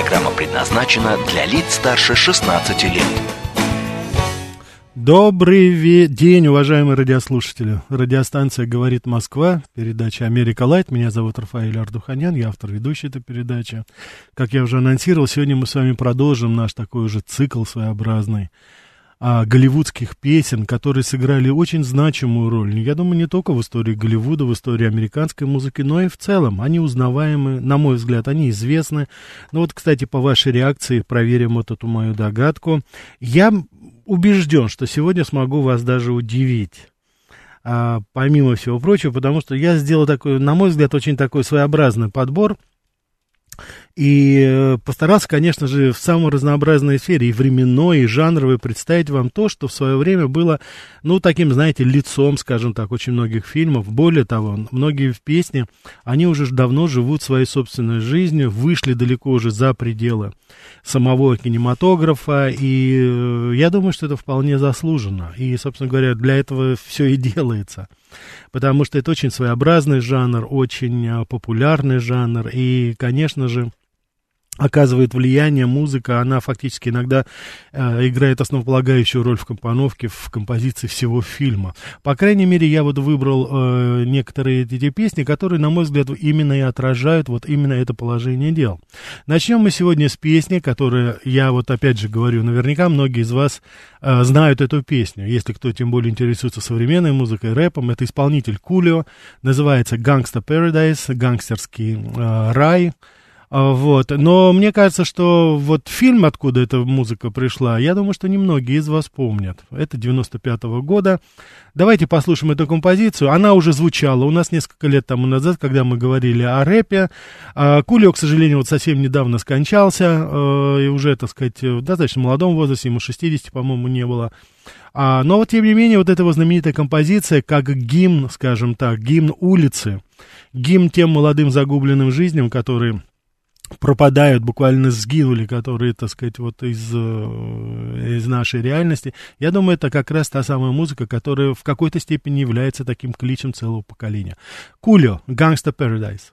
Программа предназначена для лиц старше 16 лет. Добрый день, уважаемые радиослушатели. Радиостанция «Говорит Москва», передача «Америка Лайт». Меня зовут Рафаэль Ардуханян, я автор ведущей этой передачи. Как я уже анонсировал, сегодня мы с вами продолжим наш такой уже цикл своеобразный а, голливудских песен, которые сыграли очень значимую роль. Я думаю, не только в истории Голливуда, в истории американской музыки, но и в целом. Они узнаваемы, на мой взгляд, они известны. Ну вот, кстати, по вашей реакции проверим вот эту мою догадку. Я убежден, что сегодня смогу вас даже удивить. А, помимо всего прочего, потому что я сделал такой, на мой взгляд, очень такой своеобразный подбор – и э, постарался, конечно же, в самой разнообразной сфере, и временной, и жанровой, представить вам то, что в свое время было, ну, таким, знаете, лицом, скажем так, очень многих фильмов. Более того, многие в песне, они уже давно живут своей собственной жизнью, вышли далеко уже за пределы самого кинематографа, и э, я думаю, что это вполне заслуженно. И, собственно говоря, для этого все и делается потому что это очень своеобразный жанр, очень э, популярный жанр, и, конечно же, оказывает влияние музыка, она фактически иногда э, играет основополагающую роль в компоновке, в композиции всего фильма. По крайней мере, я вот выбрал э, некоторые эти песни, которые, на мой взгляд, именно и отражают вот именно это положение дел. Начнем мы сегодня с песни, которая, я вот опять же говорю, наверняка многие из вас э, знают эту песню. Если кто тем более интересуется современной музыкой, рэпом, это исполнитель Кулио, называется «Gangsta Paradise», «Гангстерский э, рай», вот. Но мне кажется, что вот фильм, откуда эта музыка пришла, я думаю, что немногие из вас помнят. Это 95-го года. Давайте послушаем эту композицию. Она уже звучала у нас несколько лет тому назад, когда мы говорили о рэпе. А, Кулио, к сожалению, вот совсем недавно скончался, а, и уже, так сказать, в достаточно молодом возрасте, ему 60, по-моему, не было. А, но вот, тем не менее, вот эта вот знаменитая композиция, как гимн, скажем так, гимн улицы, гимн тем молодым загубленным жизням, которые пропадают, буквально сгинули, которые, так сказать, вот из, э, из нашей реальности. Я думаю, это как раз та самая музыка, которая в какой-то степени является таким кличем целого поколения. Кулио, Gangsta Paradise.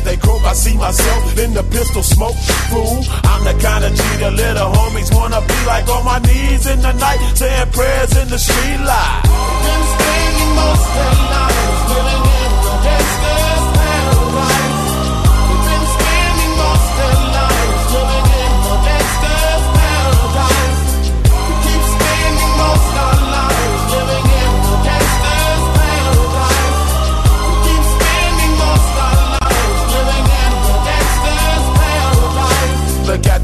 As they croak, I see myself in the pistol smoke. Fool, I'm the kind of G the little homies wanna be like on my knees in the night, saying prayers in the street light. Been spending most of the gangster's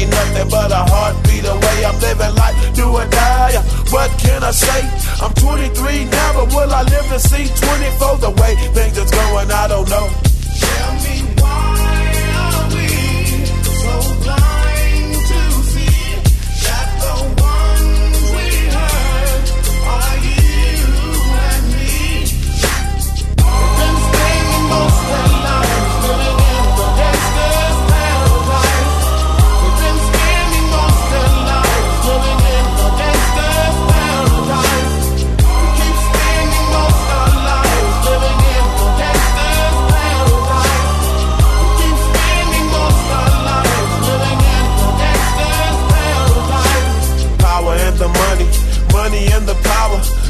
ain't nothing but a heartbeat away. I'm living life, do or die. What can I say? I'm 23 now, but will I live to see 24? The way things are going, I don't know. Tell me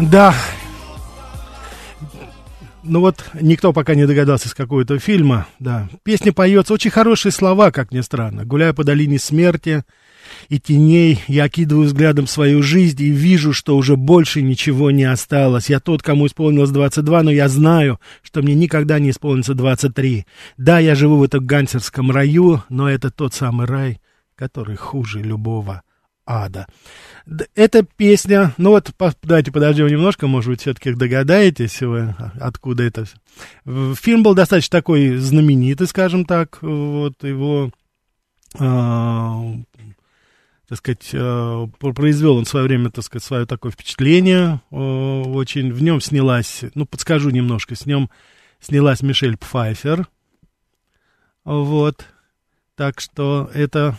Да. Ну вот, никто пока не догадался, с какого это фильма, да. Песня поется, очень хорошие слова, как ни странно. Гуляя по долине смерти и теней, я окидываю взглядом свою жизнь и вижу, что уже больше ничего не осталось. Я тот, кому исполнилось 22, но я знаю, что мне никогда не исполнится 23. Да, я живу в этом гангстерском раю, но это тот самый рай, который хуже любого ада. Эта песня, ну вот, давайте подождем немножко, может быть, все-таки догадаетесь вы, а- откуда это. всё. В- Фильм был достаточно такой знаменитый, скажем так, вот его, а, так сказать, а, пр- произвел он в свое время, так сказать, свое такое впечатление, а, очень, в нем снялась, ну, подскажу немножко, с нем снялась Мишель Пфайфер, вот, так что это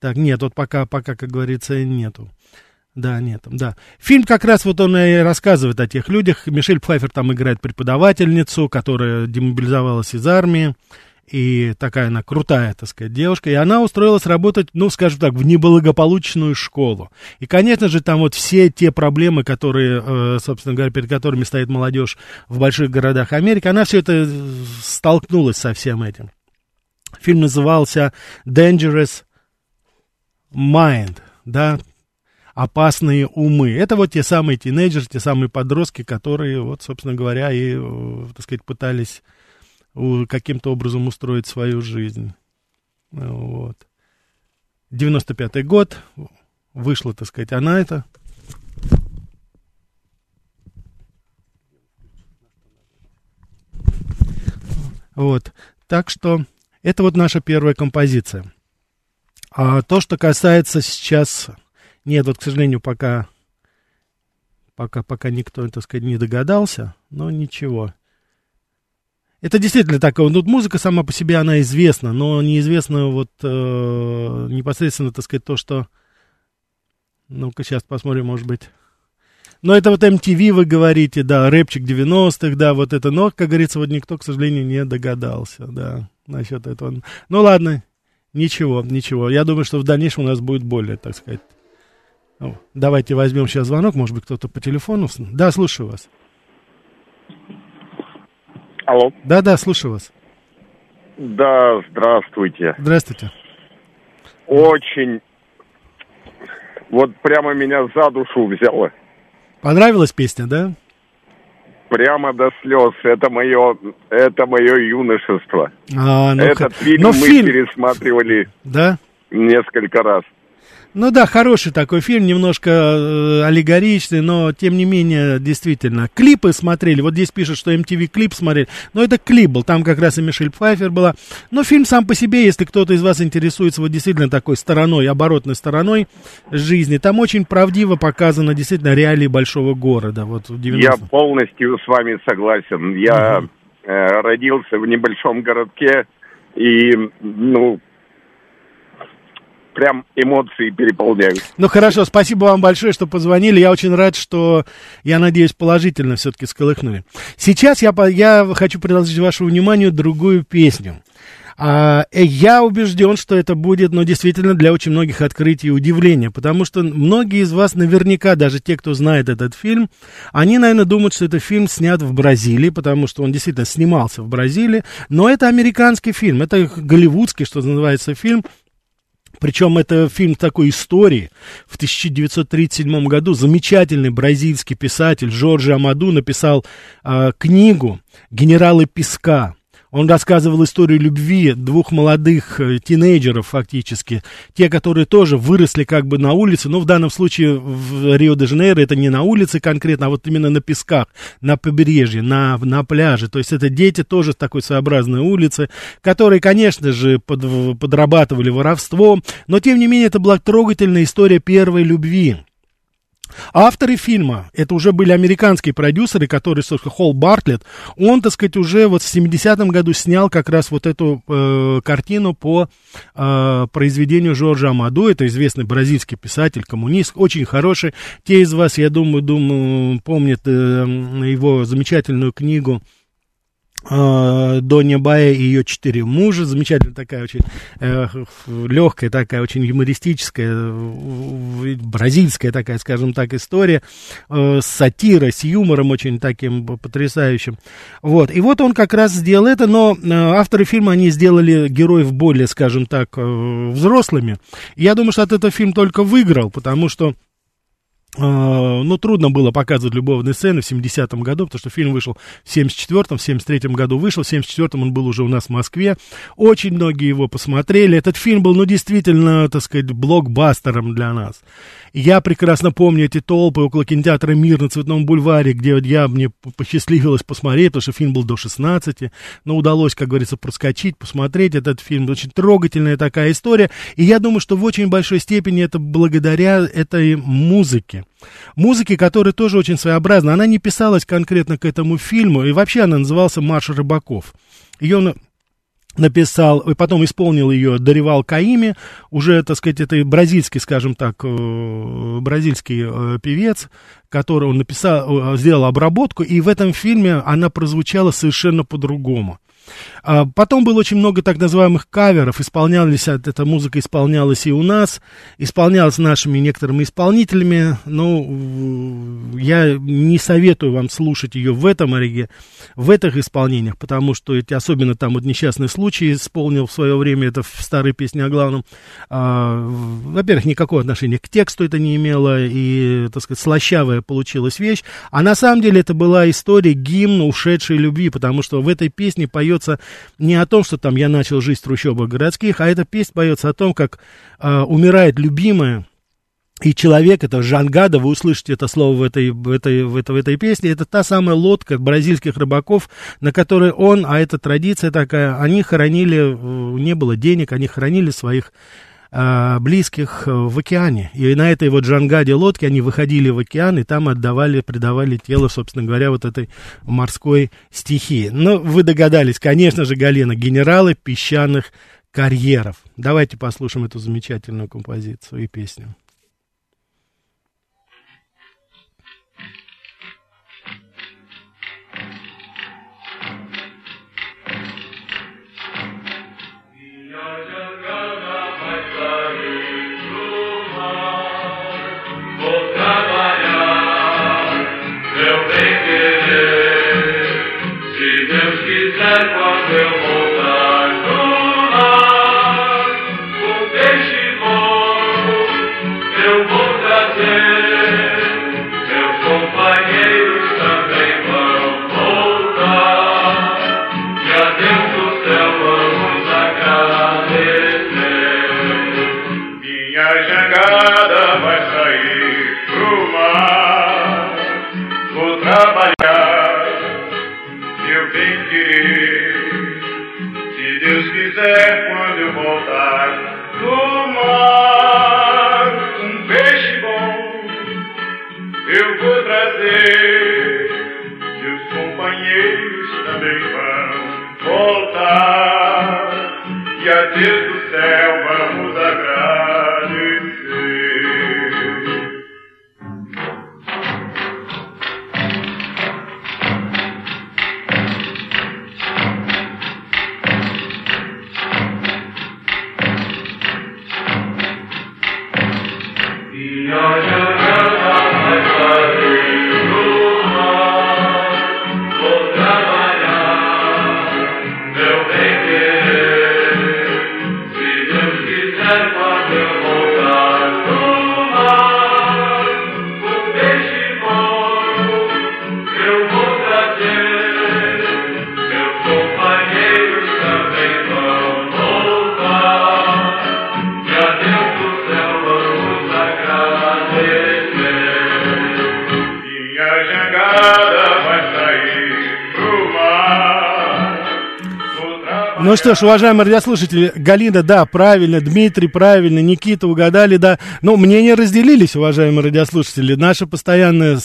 так, нет, вот пока, пока, как говорится, нету. Да, нет, да. Фильм как раз вот он и рассказывает о тех людях. Мишель Пфайфер там играет преподавательницу, которая демобилизовалась из армии. И такая она крутая, так сказать, девушка. И она устроилась работать, ну, скажем так, в неблагополучную школу. И, конечно же, там вот все те проблемы, которые, э, собственно говоря, перед которыми стоит молодежь в больших городах Америки, она все это столкнулась со всем этим. Фильм назывался Dangerous Mind, да, опасные умы. Это вот те самые тинейджеры, те самые подростки, которые, вот, собственно говоря, и, э, так сказать, пытались каким-то образом устроить свою жизнь. Вот. 95-й год, вышла, так сказать, она это. Вот. Так что это вот наша первая композиция. А то, что касается сейчас... Нет, вот, к сожалению, пока, пока, пока никто, так сказать, не догадался, но ничего. Это действительно так. Ну, музыка сама по себе, она известна, но неизвестно вот э, непосредственно, так сказать, то, что... Ну-ка, сейчас посмотрим, может быть... Но это вот MTV вы говорите, да, рэпчик 90-х, да, вот это. Но, как говорится, вот никто, к сожалению, не догадался, да, насчет этого. Ну, ладно, ничего, ничего. Я думаю, что в дальнейшем у нас будет более, так сказать. Ну, давайте возьмем сейчас звонок, может быть, кто-то по телефону. Да, слушаю вас. Алло. Да, да, слушаю вас. Да, здравствуйте. Здравствуйте. Очень, вот прямо меня за душу взяло. Понравилась песня, да? Прямо до слез. Это мое, это мое юношество. А, ну, Этот фильм но мы фильм, пересматривали да? несколько раз. Ну да, хороший такой фильм, немножко э, аллегоричный, но тем не менее, действительно. Клипы смотрели, вот здесь пишут, что MTV клип смотрели, но это клип был, там как раз и Мишель Пфайфер была. Но фильм сам по себе, если кто-то из вас интересуется вот действительно такой стороной, оборотной стороной жизни, там очень правдиво показано действительно реалии большого города, вот в 90 Я полностью с вами согласен. Я э, родился в небольшом городке и, ну, прям эмоции переполняют. Ну хорошо, спасибо вам большое, что позвонили. Я очень рад, что, я надеюсь, положительно все-таки сколыхнули. Сейчас я, я хочу предложить вашему вниманию другую песню. А, э, я убежден, что это будет, ну, действительно, для очень многих открытий и удивления, потому что многие из вас, наверняка, даже те, кто знает этот фильм, они, наверное, думают, что это фильм снят в Бразилии, потому что он действительно снимался в Бразилии, но это американский фильм, это голливудский, что называется, фильм, причем это фильм такой истории. В 1937 году замечательный бразильский писатель Жоржи Амаду написал а, книгу «Генералы песка». Он рассказывал историю любви двух молодых э, тинейджеров фактически, те, которые тоже выросли как бы на улице, но в данном случае в Рио-де-Жанейро это не на улице конкретно, а вот именно на песках, на побережье, на, на пляже. То есть это дети тоже с такой своеобразной улицы, которые, конечно же, под, подрабатывали воровством, но тем не менее это была трогательная история первой любви. Авторы фильма, это уже были американские продюсеры, которые, собственно, Холл Бартлетт, он, так сказать, уже вот в 70-м году снял как раз вот эту э, картину по э, произведению Жоржа Амаду, это известный бразильский писатель, коммунист, очень хороший. Те из вас, я думаю, думаю помнят э, его замечательную книгу а, Донья Бая и ее четыре мужа. Замечательная такая очень э, легкая, такая очень юмористическая, э, бразильская такая, скажем так, история. Э, с сатирой, с юмором очень таким потрясающим. Вот. И вот он как раз сделал это, но э, авторы фильма, они сделали героев более, скажем так, э, взрослыми. Я думаю, что от этого фильм только выиграл, потому что ну, трудно было показывать любовные сцены в 70-м году, потому что фильм вышел в 74-м, в 73-м году вышел, в 74-м он был уже у нас в Москве. Очень многие его посмотрели. Этот фильм был, ну, действительно, так сказать, блокбастером для нас. Я прекрасно помню эти толпы около кинотеатра «Мир» на Цветном бульваре, где я, мне посчастливилось посмотреть, потому что фильм был до 16, но удалось, как говорится, проскочить, посмотреть этот фильм. Очень трогательная такая история. И я думаю, что в очень большой степени это благодаря этой музыке. Музыке, которая тоже очень своеобразна. Она не писалась конкретно к этому фильму, и вообще она назывался «Марш рыбаков». Ее написал, и потом исполнил ее Даривал Каими, уже, так сказать, это бразильский, скажем так, э, бразильский э, певец, который он написал, э, сделал обработку, и в этом фильме она прозвучала совершенно по-другому. А, потом было очень много так называемых каверов, исполнялись, эта музыка исполнялась и у нас, исполнялась нашими некоторыми исполнителями, но я не советую вам слушать ее в этом ориге, в этих исполнениях, потому что эти, особенно там вот несчастный случай исполнил в свое время, это в старой песне о главном, а, во-первых, никакого отношения к тексту это не имело, и, так сказать, слащавая получилась вещь, а на самом деле это была история гимн ушедшей любви, потому что в этой песне поется не о том, что там я начал жить в трущобах городских, а эта песня поется о том, как э, умирает любимая, и человек, это Жангада, вы услышите это слово в этой, в, этой, в, этой, в этой песне, это та самая лодка бразильских рыбаков, на которой он, а это традиция такая, они хоронили, э, не было денег, они хоронили своих э, близких э, в океане. И на этой вот Джангаде лодке они выходили в океан и там отдавали, предавали тело, собственно говоря, вот этой морской стихии. Но вы догадались, конечно же, Галина, генералы песчаных карьеров. Давайте послушаем эту замечательную композицию и песню. eu vou Ну что ж, уважаемые радиослушатели, Галина, да, правильно, Дмитрий, правильно, Никита, угадали, да. Но мнения разделились, уважаемые радиослушатели. Наша постоянная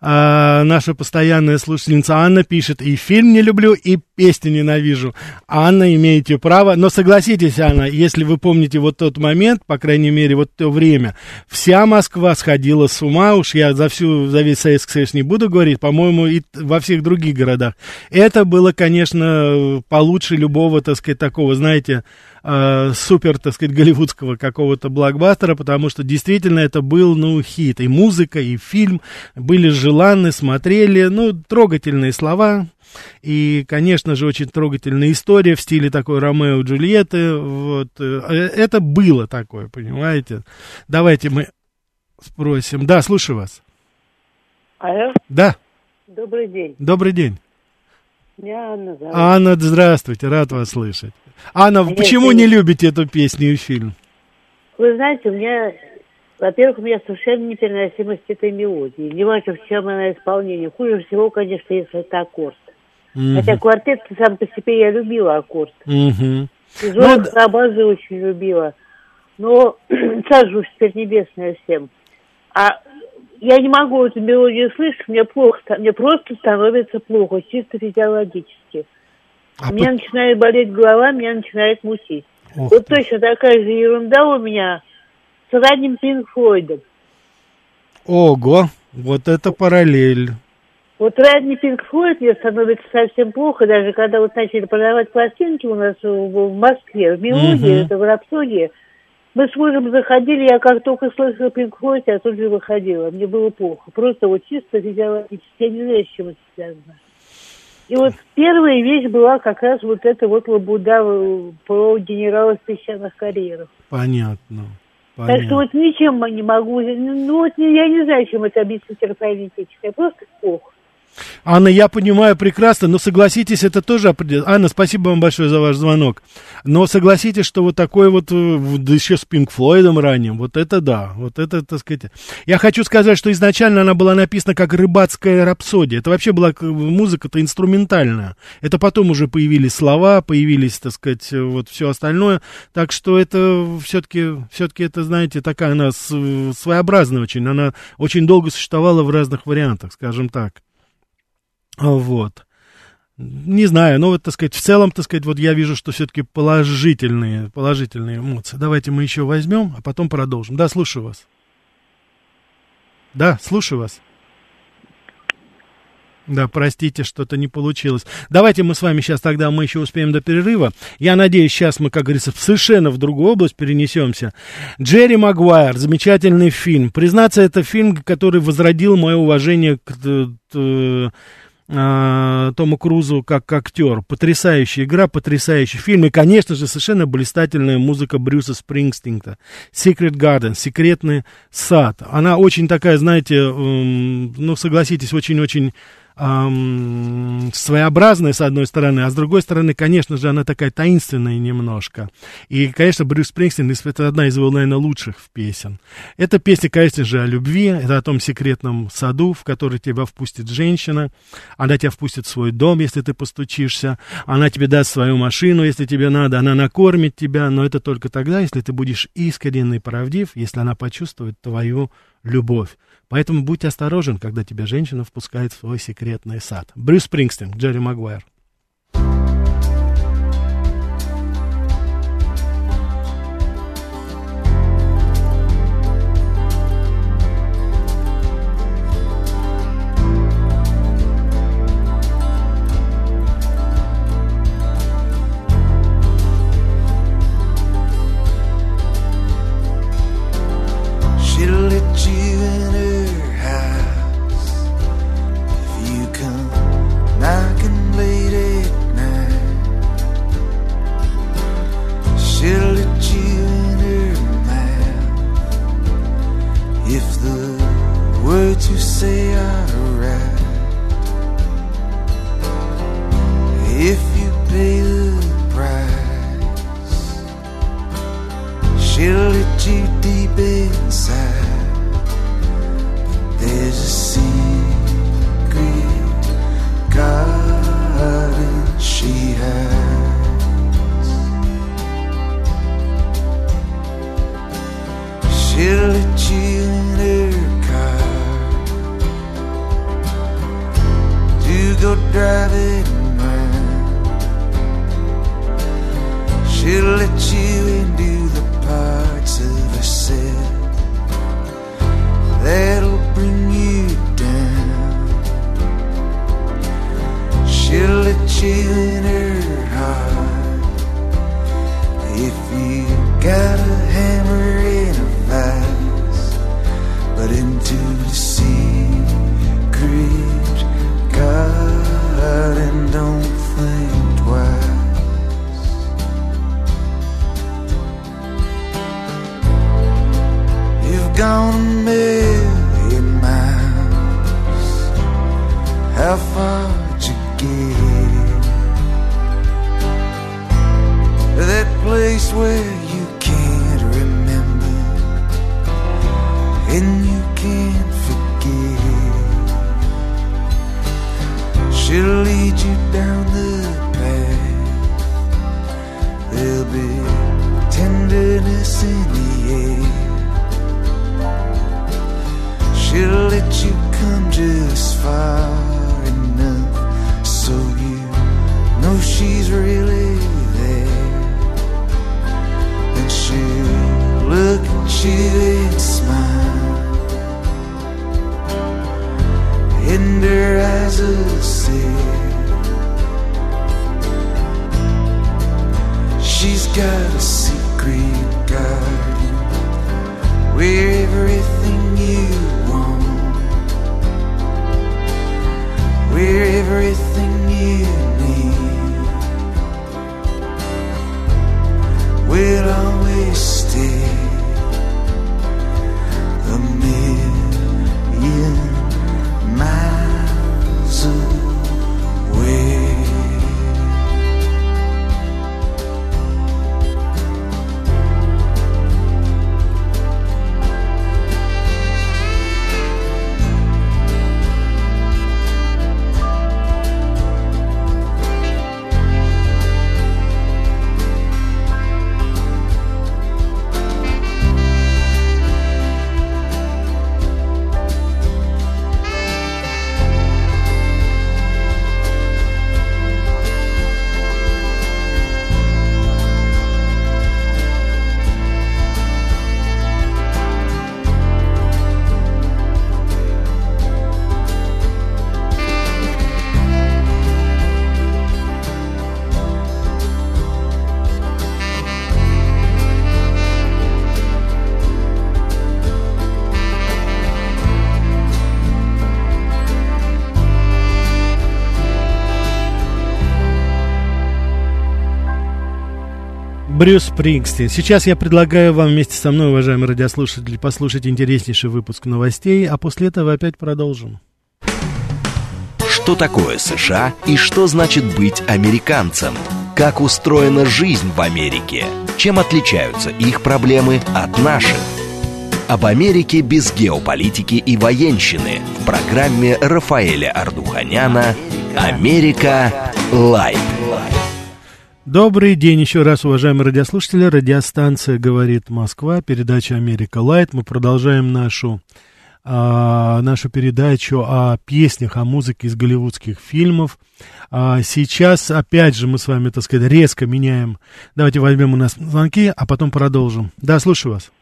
а, наша постоянная слушательница Анна пишет, и фильм не люблю, и песни ненавижу. Анна, имеете право. Но согласитесь, Анна, если вы помните вот тот момент, по крайней мере, вот то время, вся Москва сходила с ума, уж я за всю, за весь Советский Союз не буду говорить, по-моему, и во всех других городах. Это было, конечно, получше любого, так сказать, такого, знаете, э, супер, так сказать, голливудского какого-то блокбастера, потому что действительно это был, ну, хит. И музыка, и фильм были желанны, смотрели, ну, трогательные слова, и, конечно же, очень трогательная история в стиле такой Ромео и Джульетты. Вот. Э, это было такое, понимаете? Давайте мы спросим. Да, слушаю вас. Алло? Да. Добрый день. Добрый день. Меня Анна зовут. Анна, здравствуйте, рад вас слышать. Анна, Нет, почему не любите эту песню и фильм? Вы знаете, у меня, во-первых, у меня совершенно непереносимость этой мелодии. Не важно, в чем она исполнение. Хуже всего, конечно, если это аккорд. Мгм. Хотя квартет сам по себе я любила аккорд. Мгм. И Ну. Карабазы очень любила. Но уж теперь небесное всем. А я не могу эту мелодию слышать, мне плохо, мне просто становится плохо, чисто физиологически. А у меня начинает болеть голова, меня начинает мутить. Ох вот ты. точно такая же ерунда у меня с ранним Пинк Флойдом. Ого, вот это параллель. Вот ранний Пинк Флойд мне становится совсем плохо, даже когда вот начали продавать пластинки у нас в, Москве, в мелодии, Мгм. это в рапсодии. Мы с мужем заходили, я как только слышала Пинк Флойд, я тут же выходила. Мне было плохо. Просто вот чисто физиологически. Я не знаю, с чем это связано. И вот первая вещь была как раз вот эта вот лабуда э, про генерала в песчаных карьерах. Понятно. Так Понятно. что вот ничем не могу, ну вот я не знаю, чем это объяснить терапевтическое, просто плохо. Анна, я понимаю прекрасно, но согласитесь, это тоже определенно. Анна, спасибо вам большое за ваш звонок. Но согласитесь, что вот такой вот, э, да еще с Пинк Флойдом ранним, вот это да, вот это, так сказать. Я хочу сказать, что изначально она была написана как рыбацкая рапсодия. Это вообще была музыка-то инструментальная. Это потом уже появились слова, появились, так сказать, э, вот все остальное. Так что это все-таки, все-таки это, знаете, такая она своеобразная очень. Она очень долго существовала в разных вариантах, скажем так. Вот. Не знаю, но вот, так сказать, в целом, так сказать, вот я вижу, что все-таки положительные, положительные эмоции. Давайте мы еще возьмем, а потом продолжим. Да, слушаю вас. Да, слушаю вас. Да, простите, что-то не получилось. Давайте мы с вами сейчас тогда, мы еще успеем до перерыва. Я надеюсь, сейчас мы, как говорится, совершенно в другую область перенесемся. Джерри Магуайр, замечательный фильм. Признаться, это фильм, который возродил мое уважение к а, Тому Крузу как актер. Потрясающая игра, потрясающий фильм. И, конечно же, совершенно блистательная музыка Брюса Спрингстинга. Secret Garden, секретный сад. Она очень такая, знаете, эм, ну, согласитесь, очень-очень ам, своеобразная, с одной стороны, а с другой стороны, конечно же, она такая таинственная немножко. И, конечно, Брюс Спрингстин, это одна из его, наверное, лучших песен. Эта песня, конечно же, о любви, это о том секретном саду, в который тебя впустит женщина. Она тебя впустит в свой дом, если ты постучишься. Она тебе даст свою машину, если тебе надо. Она накормит тебя, но это только тогда, если ты будешь искренен и правдив, если она почувствует твою любовь. Поэтому будь осторожен, когда тебя женщина впускает в свой секретный сад. Брюс Спрингстин, Джерри Магуайр. Gone a million miles. How far'd Брюс Спрингстин. Сейчас я предлагаю вам вместе со мной, уважаемые радиослушатели, послушать интереснейший выпуск новостей, а после этого опять продолжим. Что такое США и что значит быть американцем? Как устроена жизнь в Америке? Чем отличаются их проблемы от наших? Об Америке без геополитики и военщины в программе Рафаэля Ардуханяна «Америка. Лайв». Добрый день еще раз, уважаемые радиослушатели. Радиостанция «Говорит Москва», передача «Америка Лайт». Мы продолжаем нашу, а, нашу передачу о песнях, о музыке из голливудских фильмов. А, сейчас, опять же, мы с вами, так сказать, резко меняем. Давайте возьмем у нас звонки, а потом продолжим. Да, слушаю вас.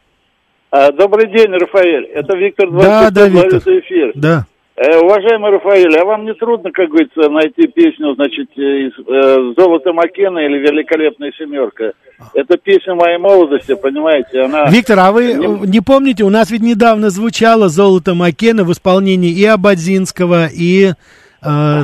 А, Добрый день, Рафаэль. Это Виктор Да, да, Двойчук, Виктор. эфир. Да. Э, уважаемый Рафаэль, а вам не трудно, как говорится, найти песню, значит, из э, «Золото Маккена» или «Великолепная семерка»? Это песня моей молодости, понимаете, она... Виктор, а вы Не- не помните, у нас ведь недавно звучало «Золото Маккена» в исполнении и Абадзинского, и, э,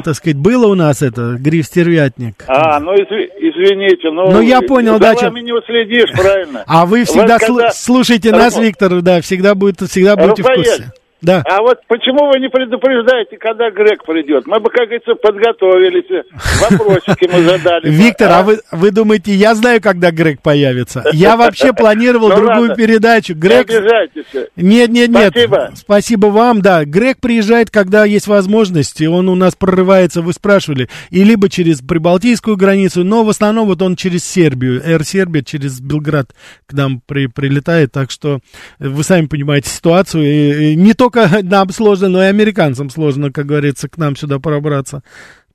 так сказать, было у нас это, Гриф Стервятник. А, ну изв- извините, ну... Ну, я понял, да, вами не уследишь, правильно? А вы всегда Вот когда- слу- слушайте нас, Виктор, да, всегда, будет, всегда будете в курсе. Да. А вот почему вы не предупреждаете, когда Грег придет? Мы бы, как говорится, подготовились, вопросики мы задали. Виктор, а вы, вы думаете, я знаю, когда Грег появится? Я вообще планировал Ну другую передачу. Не Грег... обижайтесь. Нет, нет, нет. Спасибо. Спасибо вам, да. Грег приезжает, когда есть возможность, и он у нас прорывается, вы спрашивали, и либо через прибалтийскую границу, но в основном вот он через Сербию, Air Сербия через Белград к нам при, прилетает, так что вы сами понимаете ситуацию, и, и не только нам сложно, но и американцам сложно, как говорится, к нам сюда пробраться.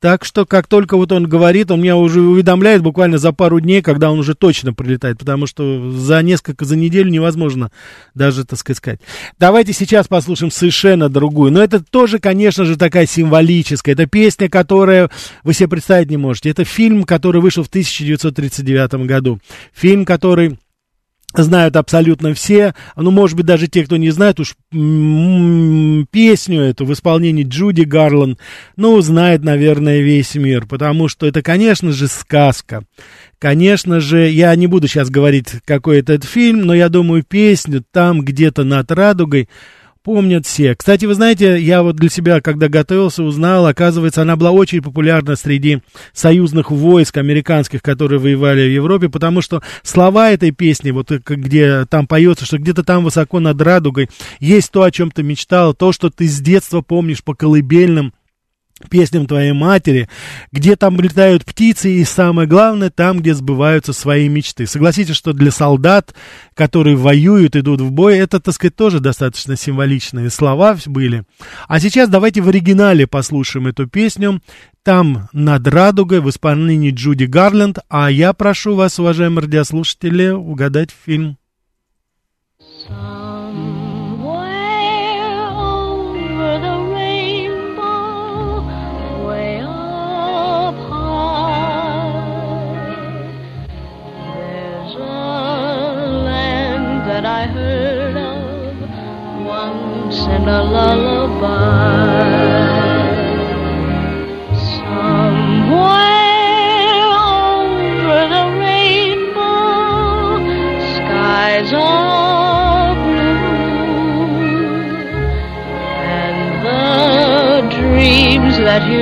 Так что, как только вот он говорит, он меня уже уведомляет буквально за пару дней, когда он уже точно прилетает, потому что за несколько, за неделю невозможно даже, так сказать. Давайте сейчас послушаем совершенно другую. Но это тоже, конечно же, такая символическая. Это песня, которая вы себе представить не можете. Это фильм, который вышел в 1939 году. Фильм, который знают абсолютно все, ну, может быть, даже те, кто не знает, уж песню эту в исполнении Джуди Гарланд, ну, знает, наверное, весь мир, потому что это, конечно же, сказка. Конечно же, я не буду сейчас говорить, какой этот фильм, но я думаю, песню там где-то над радугой помнят все. Кстати, вы знаете, я вот для себя, когда готовился, узнал, оказывается, она была очень популярна среди союзных войск американских, которые воевали в Европе, потому что слова этой песни, вот э, где там поется, что где-то там высоко над радугой есть то, о чем ты мечтал, то, что ты с детства помнишь по колыбельным, песням твоей матери, где там летают птицы, и самое главное, там, где сбываются свои мечты. Согласитесь, что для солдат, которые воюют, идут в бой, это, так сказать, тоже достаточно символичные слова были. А сейчас давайте в оригинале послушаем эту песню. Там над радугой в исполнении Джуди Гарленд, а я прошу вас, уважаемые радиослушатели, угадать фильм. And a lullaby. Somewhere over the rainbow, skies blue, and the dreams that you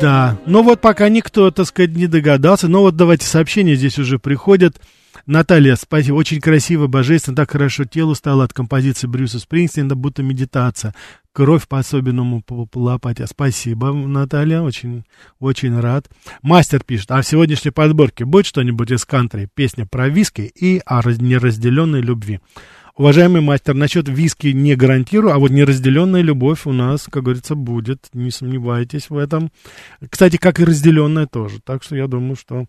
Да, но вот пока никто, так сказать, не догадался. Но вот давайте сообщения здесь уже приходят. Наталья, спасибо, очень красиво, божественно, так хорошо телу стало от композиции Брюса Спрингстина, будто медитация. Кровь по-особенному по, по лопате. Спасибо, Наталья, очень, очень рад. Мастер пишет, а в сегодняшней подборке будет что-нибудь из кантри? Песня про виски и о раз- неразделенной любви. Уважаемый мастер, насчет виски не гарантирую, а вот неразделенная любовь у нас, как говорится, будет. Не сомневайтесь в этом. Кстати, как и разделенная тоже. Так что я думаю, что...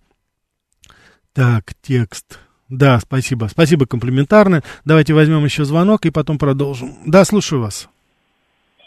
Так, текст. Да, спасибо. Спасибо комплиментарно. Давайте возьмем еще звонок и потом продолжим. Да, слушаю вас.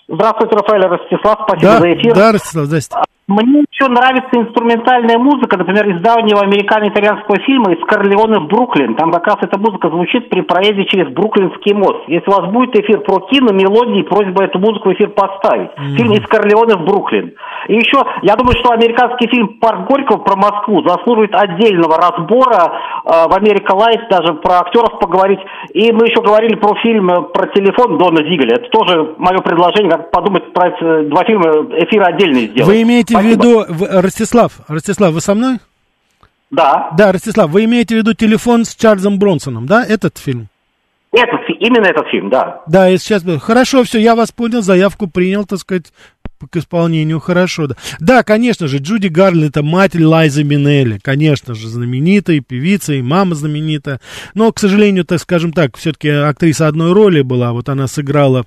Здравствуйте, Рафаэль Ростислав, спасибо Да, за эфир. да, Ростислав, здрасте. Мне еще нравится инструментальная музыка, например, из давнего американо-итальянского фильма «Из Корлеоне в Бруклин». Там как раз эта музыка звучит при проезде через Бруклинский мост. Если у вас будет эфир про кино, мелодии, просьба эту музыку в эфир поставить. Фильм «Из Корлеоне в Бруклин». И еще, я думаю, что американский фильм «Парк Горького» про Москву заслуживает отдельного разбора э, в «Америка Light», даже про актеров поговорить. И мы еще говорили про фильм э, про телефон Дона Зигеля. Это тоже мое предложение, как подумать про эти два фильма, эфир отдельный сделать. Вы имеете в Спасибо. виду... в- Ростислав, Ростислав, вы со мной? Да, Да, Ростислав, вы имеете в виду телефон с Чарльзом Бронсоном, да, этот фильм? этот, именно этот фильм, да. Да, и сейчас... Хорошо, все, я вас понял, заявку принял, так сказать, к исполнению, хорошо, да. Да, конечно же, Джуди Гарли это мать Лайзы Минелли, конечно же, знаменитая певица, и мама знаменитая. Но, к сожалению, так скажем так, все-таки актриса одной роли была, вот она сыграла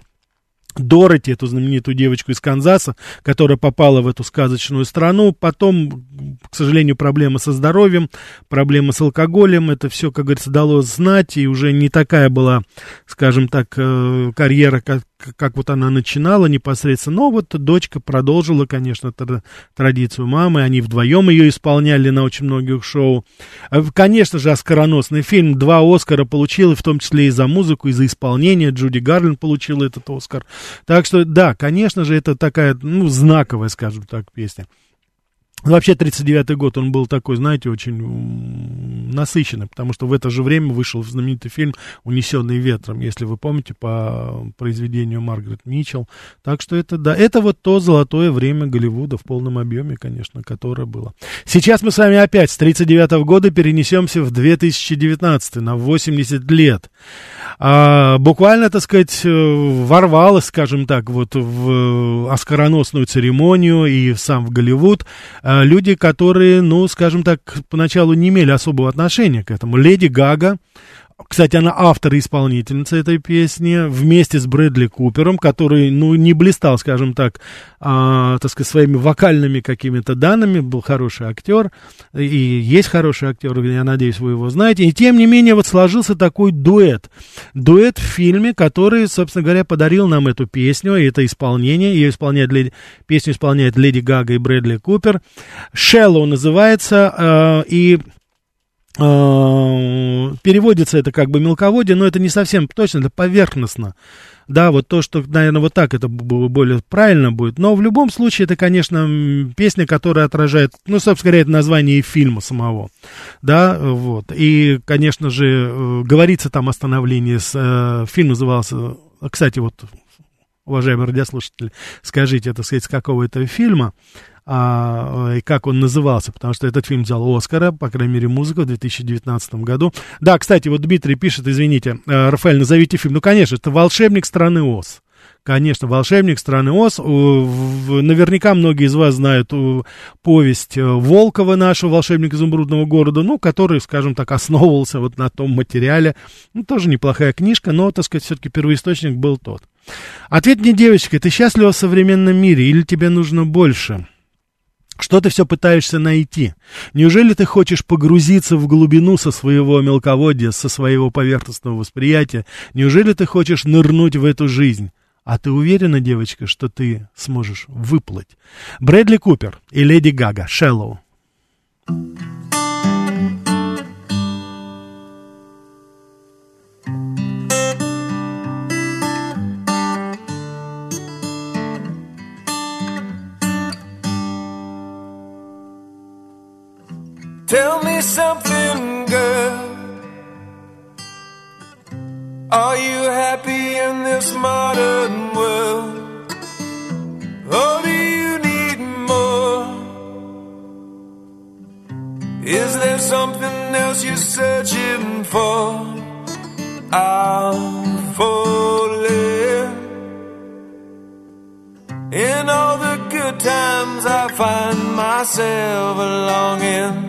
Дороти, эту знаменитую девочку из Канзаса, которая попала в эту сказочную страну. Потом, к сожалению, проблемы со здоровьем, проблемы с алкоголем. Это все, как говорится, дало знать. И уже не такая была, скажем так, э, карьера, как вот она начинала непосредственно. Но вот дочка продолжила, конечно, тр- традицию мамы. Они вдвоем ее исполняли на очень многих шоу. Э, Конечно же, оскароносный фильм. Два Оскара получил, в том числе и за музыку, и за исполнение. Джуди Гарлин получила этот Оскар. Так что, да, конечно же, это такая, ну, знаковая, скажем так, песня. Вообще, 39-й год, он был такой, знаете, очень насыщенный, потому что в это же время вышел знаменитый фильм «Унесенный ветром», если вы помните, по произведению Маргарет Митчелл. Так что это, да, это вот то золотое время Голливуда в полном объеме, конечно, которое было. Сейчас мы с вами опять с 39-го года перенесемся в 2019 на 80 лет. А, буквально, так сказать, э, ворвалась, скажем так, вот в оскароносную церемонию и сам в Голливуд а, люди, которые, ну, скажем так, поначалу не имели особого отношения к этому. Леди Гага, кстати, она автор и исполнительница этой песни, вместе с Брэдли Купером, который, ну, не блистал, скажем так, а, так сказать, своими вокальными какими-то данными, был хороший актер, и есть хороший актер, я надеюсь, вы его знаете, и тем не менее вот сложился такой дуэт, дуэт в фильме, который, собственно говоря, подарил нам эту песню, и это исполнение, ее исполняет, леди, песню исполняет Леди Гага и Брэдли Купер, «Shallow» называется, а, и э, переводится это как бы мелководье, но это не совсем точно, это поверхностно. Да, вот то, что, наверное, вот так это более правильно будет. Но в любом случае это, конечно, песня, которая отражает, ну, собственно говоря, это название фильма самого. Да, вот. И, конечно же, э, говорится там о становлении. С, э, фильм назывался, кстати, вот, уважаемые радиослушатели, скажите, это, сказать, с какого это фильма а, и как он назывался, потому что этот фильм взял Оскара, по крайней мере, музыка в 2019 году. Да, кстати, вот Дмитрий пишет, извините, э, Рафаэль, назовите фильм. Ну, конечно, это «Волшебник страны Оз». Конечно, «Волшебник страны Оз». Наверняка многие из вас знают у, повесть э, Волкова нашего «Волшебник изумрудного города», ну, который, скажем так, основывался вот на том материале. Ну, тоже неплохая книжка, но, так сказать, все-таки первоисточник был тот. Ответ мне, девочка, ты счастлива в современном мире или тебе нужно больше? Что ты все пытаешься найти? Неужели ты хочешь погрузиться в глубину со своего мелководья, со своего поверхностного восприятия? Неужели ты хочешь нырнуть в эту жизнь? А ты уверена, девочка, что ты сможешь выплыть? Брэдли Купер и Леди Гага, «Shallow». Tell me something, girl. Are you happy in this modern world? Or do you need more? Is there something else you're searching for? I'm falling. In all the good times, I find myself longing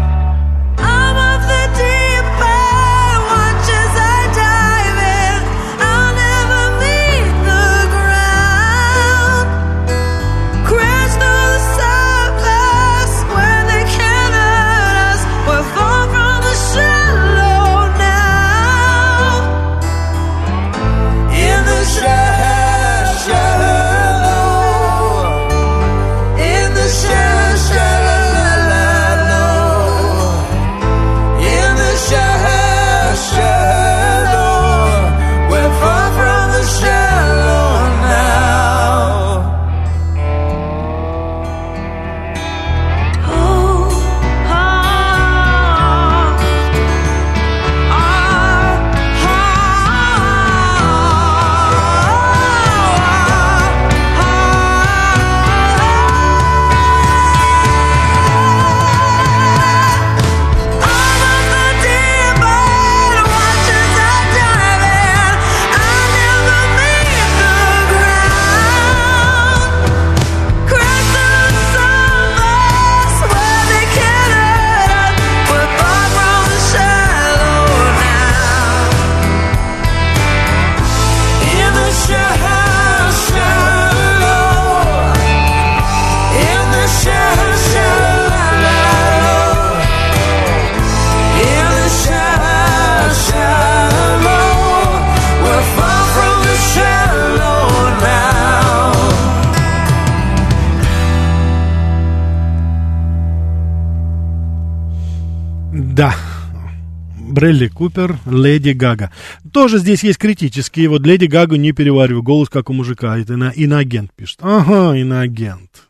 Брелли Купер, Леди Гага. Тоже здесь есть критические. Вот Леди Гагу не перевариваю. Голос как у мужика. Это ино- иноагент пишет. Ага, иноагент.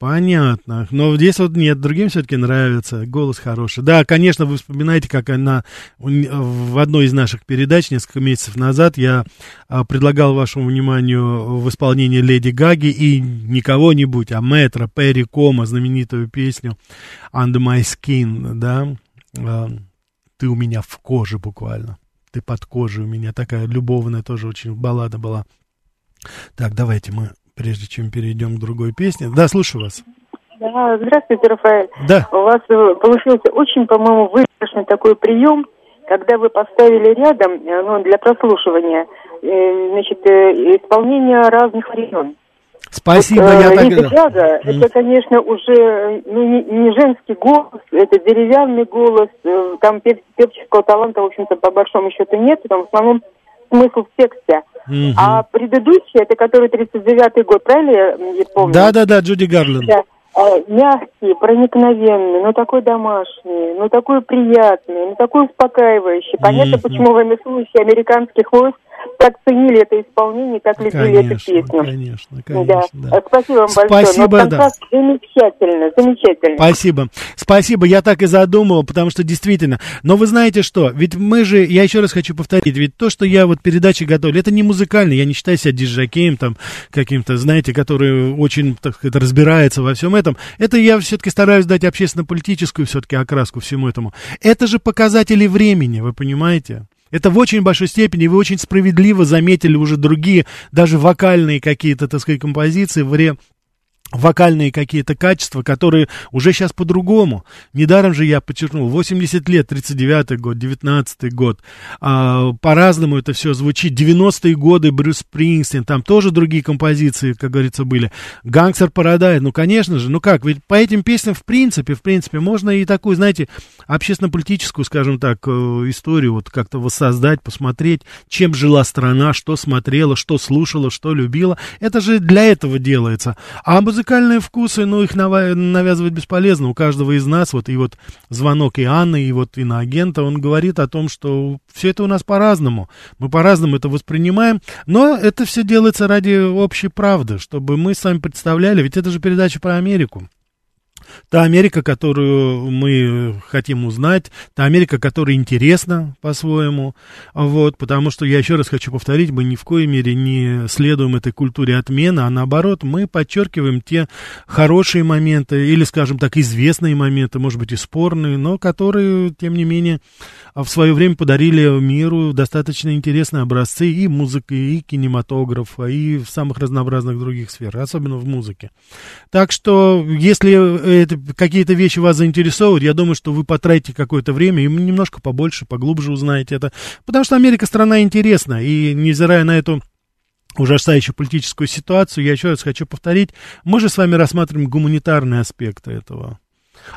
Понятно. Но здесь вот нет, другим все-таки нравится. Голос хороший. Да, конечно, вы вспоминаете, как она в одной из наших передач несколько месяцев назад я а, предлагал вашему вниманию в исполнении Леди Гаги и не кого-нибудь, а Мэтра Перри Кома, знаменитую песню Under My Skin, да. Ты у меня в коже буквально. Ты под кожей у меня. Такая любовная тоже очень баллада была. Так, давайте мы прежде чем перейдем к другой песне. Да, слушаю вас. Да, здравствуйте, Рафаэль. Да. У вас э, получился очень, по-моему, выигрышный такой прием, когда вы поставили рядом, э, ну, для прослушивания, э, значит, исполнение разных времен. Спасибо, Вот, э, я так... Леди Гага, это, конечно, уже э, ну, не, не женский голос, это деревянный голос, э, там пев- певческого таланта, в общем-то, по большому счету нет, там в основном смысл в тексте. Мгм. А предыдущий, это который 39-й год, правильно я, помню? Да-да-да, Джуди Гарлин. Да. Мягкий, проникновенный, ну такой домашний, ну такой приятный, ну такой успокаивающий. Понятно, Мгм. почему военнослужащие американских войск так ценили это исполнение, так любили эту Конечно, песню. конечно, Да. конечно, да. А, Спасибо вам большое. Спасибо, Но да. замечательно, замечательно. Спасибо. Спасибо, я так и задумывал, потому что действительно. Но вы знаете что, ведь мы же, я еще раз хочу повторить, ведь то, что я вот передачи готовлю, это не музыкально, я не считаю себя диджакеем там каким-то, знаете, который очень, так сказать, разбирается во всем этом. Это я все-таки стараюсь дать общественно-политическую все-таки окраску всему этому. Это же показатели времени, вы понимаете? Это в очень большой степени, вы очень справедливо заметили уже другие, даже вокальные какие-то, так сказать, композиции в ре вокальные какие-то качества, которые уже сейчас по-другому. Недаром же я подчеркнул, 80 лет, 39-й год, 19-й год, а, по-разному это все звучит. 90-е годы Брюс Спрингстин, там тоже другие композиции, как говорится, были. Гангстер Парадайз, ну, конечно же, ну как, ведь по этим песням, в принципе, в принципе, можно и такую, знаете, общественно-политическую, скажем так, э, историю вот как-то воссоздать, посмотреть, чем жила страна, что смотрела, что слушала, что любила. Это же для этого делается. А музыкальные вкусы, ну, их навязывать бесполезно. У каждого из нас, вот и вот звонок и Анны, и вот иноагента, он говорит о том, что все это у нас по-разному. Мы по-разному это воспринимаем, но это все делается ради общей правды, чтобы мы с вами представляли, ведь это же передача про Америку. Та Америка, которую мы хотим узнать, та Америка, которая интересна по-своему, вот, потому что, я еще раз хочу повторить, мы ни в коей мере не следуем этой культуре отмены, а наоборот, мы подчеркиваем те хорошие моменты, или, скажем так, известные моменты, может быть, и спорные, но которые, тем не менее, в свое время подарили миру достаточно интересные образцы и музыки, и кинематографа, и в самых разнообразных других сферах, особенно в музыке. Так что, если это, какие-то вещи вас заинтересовывают, я думаю, что вы потратите какое-то время и немножко побольше, поглубже узнаете это. Потому что Америка страна интересна, и невзирая на эту ужасающую политическую ситуацию, я еще раз хочу повторить, мы же с вами рассматриваем гуманитарные аспекты этого.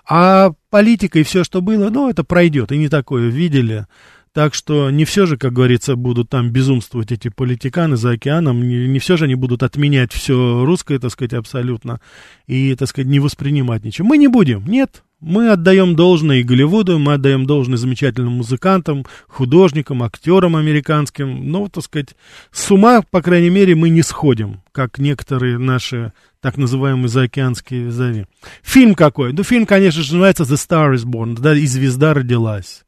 А политика и все, что было, ну, это пройдет, и не такое видели. Так что не все же, как говорится, будут там безумствовать эти политиканы за океаном, не, не все же они будут отменять все русское, так сказать, абсолютно, и, так сказать, не воспринимать ничего. Мы не будем, нет. Мы отдаем должное и Голливуду, мы отдаем должное замечательным музыкантам, художникам, актерам американским. Но, так сказать, с ума, по крайней мере, мы не сходим, как некоторые наши так называемые заокеанские визави. Фильм какой? Ну, фильм, конечно же, называется The Star is Born, да, и звезда родилась.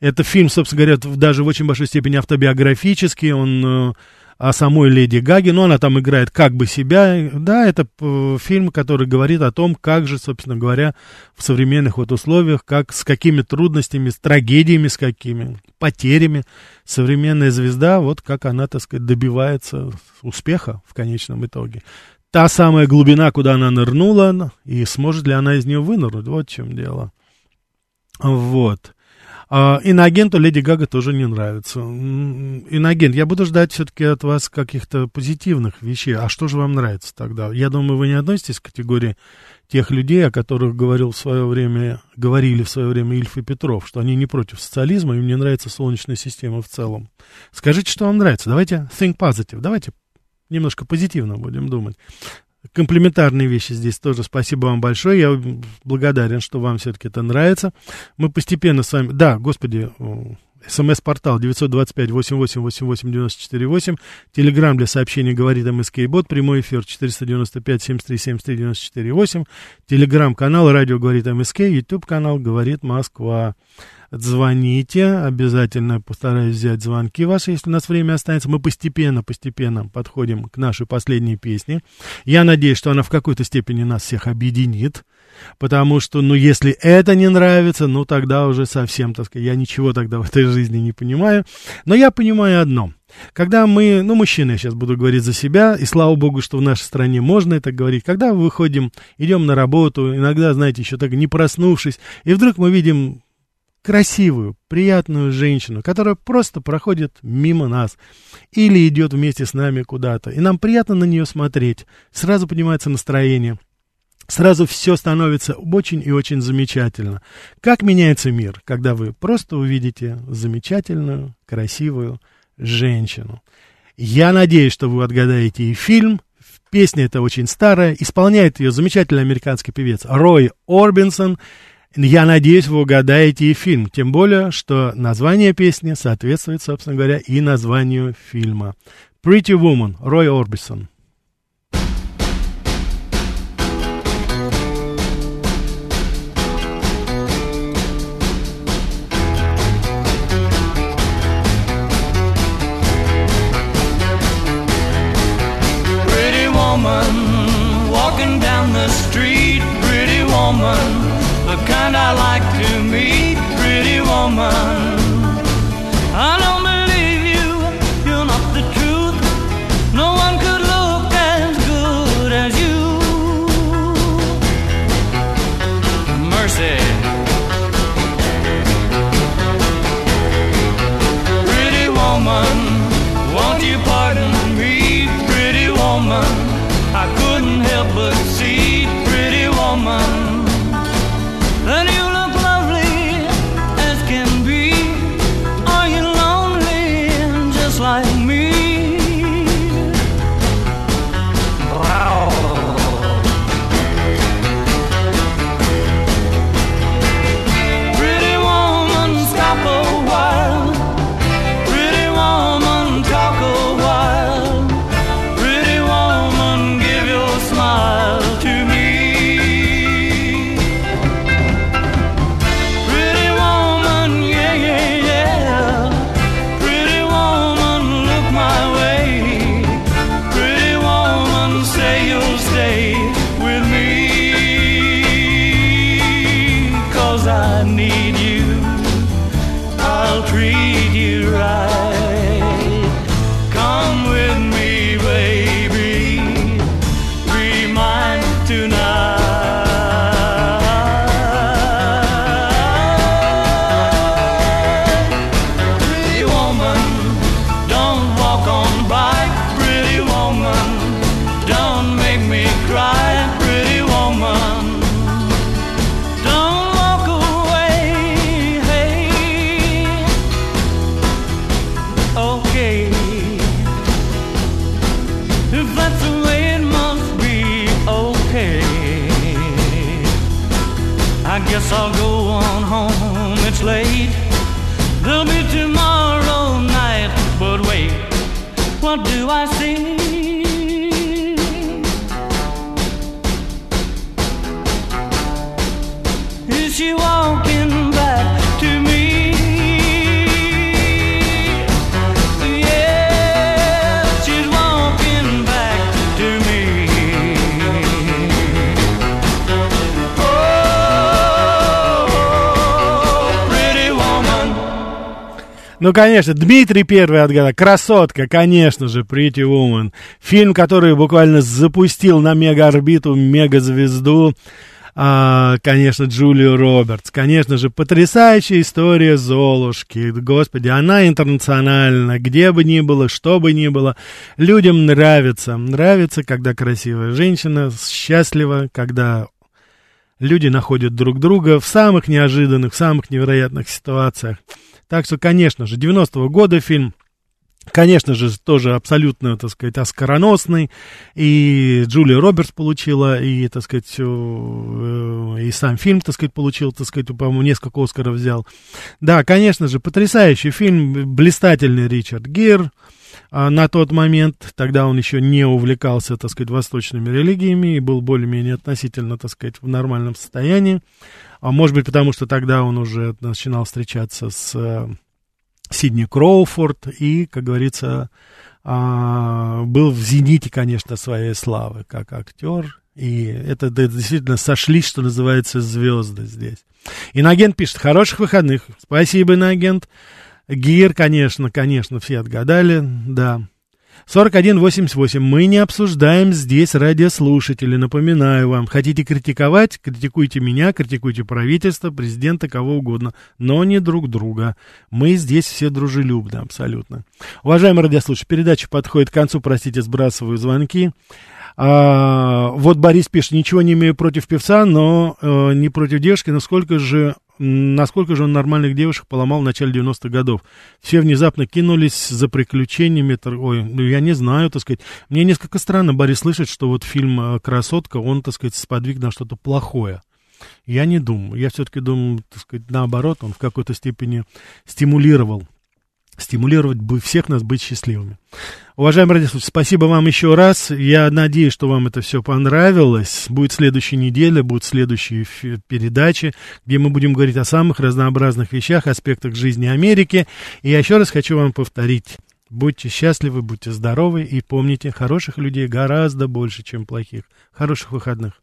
Это фильм, собственно говоря, даже в очень большой степени автобиографический, он э, о самой Леди Гаге, но она там играет как бы себя. Да, это э, фильм, который говорит о том, как же, собственно говоря, в современных вот условиях, как, с какими трудностями, с трагедиями, с какими потерями современная звезда, вот как она, так сказать, добивается успеха в конечном итоге. Та самая глубина, куда она нырнула, и сможет ли она из нее вынырнуть, вот в чем дело. Вот. А, иноагенту Леди Гага тоже не нравится. Иноагент, я буду ждать все-таки от вас каких-то позитивных вещей. А что же вам нравится тогда? Я думаю, вы не относитесь к категории тех людей, о которых говорил в свое время, говорили в свое время Ильф и Петров, что они не против социализма, им не нравится Солнечная система в целом. Скажите, что вам нравится. Давайте think positive, давайте немножко позитивно будем думать. Комплементарные вещи здесь тоже. Спасибо вам большое. Я благодарен, что вам все-таки это нравится. Мы постепенно с вами... Да, господи, о, СМС-портал 925-88-88-94-8. Телеграмм для сообщений говорит МСК Бот. Прямой эфир 495-73-73-94-8. Телеграмм-канал радио говорит МСК. Ютуб-канал говорит Москва. Звоните, обязательно постараюсь взять звонки ваши, если у нас время останется. Мы постепенно, постепенно подходим к нашей последней песне. Я надеюсь, что она в какой-то степени нас всех объединит. Потому что, ну, если это не нравится, ну, тогда уже совсем, так сказать, я ничего тогда в этой жизни не понимаю. Но я понимаю одно. Когда мы, ну, мужчины, я сейчас буду говорить за себя, и слава богу, что в нашей стране можно это говорить, когда выходим, идем на работу, иногда, знаете, еще так не проснувшись, и вдруг мы видим красивую, приятную женщину, которая просто проходит мимо нас или идет вместе с нами куда-то, и нам приятно на нее смотреть, сразу поднимается настроение, сразу все становится очень и очень замечательно. Как меняется мир, когда вы просто увидите замечательную, красивую женщину. Я надеюсь, что вы отгадаете и фильм, Песня эта очень старая, исполняет ее замечательный американский певец Рой Орбинсон. Я надеюсь, вы угадаете и фильм, тем более, что название песни соответствует, собственно говоря, и названию фильма. Pretty Woman, Рой Орбисон. Pretty woman, walking down the street. Pretty woman, I like to meet. Pretty woman, I don't believe you. You're not the truth. No one could look as good as you. Mercy. Pretty woman, won't you pardon me, pretty woman? I couldn't help but see, pretty woman, guess I'll go on home, it's late. Ну, конечно, Дмитрий первый отгадал. Красотка, конечно же, Pretty Woman. Фильм, который буквально запустил на мегаорбиту мегазвезду. А, конечно, Джулию Робертс. Конечно же, потрясающая история Золушки. Господи, она интернациональна. Где бы ни было, что бы ни было. Людям нравится. Нравится, когда красивая женщина счастлива, когда люди находят друг друга в самых неожиданных, в самых невероятных ситуациях. Так что, конечно же, 90-го года фильм Конечно же, тоже абсолютно, так сказать, оскароносный. И Джулия Робертс получила, и, так сказать, э, и сам фильм, так сказать, получил, так сказать, по-моему, несколько Оскаров взял. Да, конечно же, потрясающий фильм, блистательный Ричард Гир на тот момент. Тогда он еще не увлекался, так сказать, восточными религиями и был более-менее относительно, так сказать, в нормальном состоянии. А может быть, потому что тогда он уже начинал встречаться с э, Сидни Кроуфорд и, как говорится, а, был в зените, конечно, своей славы как актер. И это, действительно сошлись, что называется, звезды здесь. Инагент пишет, хороших выходных. Спасибо, Инагент. Гир, конечно, конечно, все отгадали, да. 4188. Мы не обсуждаем здесь радиослушатели. Напоминаю вам, хотите критиковать, критикуйте меня, критикуйте правительство, президента, кого угодно, но не друг друга. Мы здесь все дружелюбны, абсолютно. Уважаемые радиослушатели, передача подходит к концу, простите, сбрасываю звонки. А, вот Борис пишет, ничего не имею против певца, но э, не против девушки, но сколько же насколько же он нормальных девушек поломал в начале 90-х годов. Все внезапно кинулись за приключениями. Ой, ну я не знаю, так сказать. Мне несколько странно, Борис, слышать, что вот фильм э, «Красотка», он, так сказать, сподвиг на что-то плохое. Я не думаю. Я все-таки думаю, так сказать, наоборот, он в какой-то степени стимулировал стимулировать бы всех нас быть счастливыми. Уважаемые радиослушатели, спасибо вам еще раз. Я надеюсь, что вам это все понравилось. Будет следующая неделя, будут следующие передачи, где мы будем говорить о самых разнообразных вещах, аспектах жизни Америки. И я еще раз хочу вам повторить. Будьте счастливы, будьте здоровы и помните, хороших людей гораздо больше, чем плохих. Хороших выходных.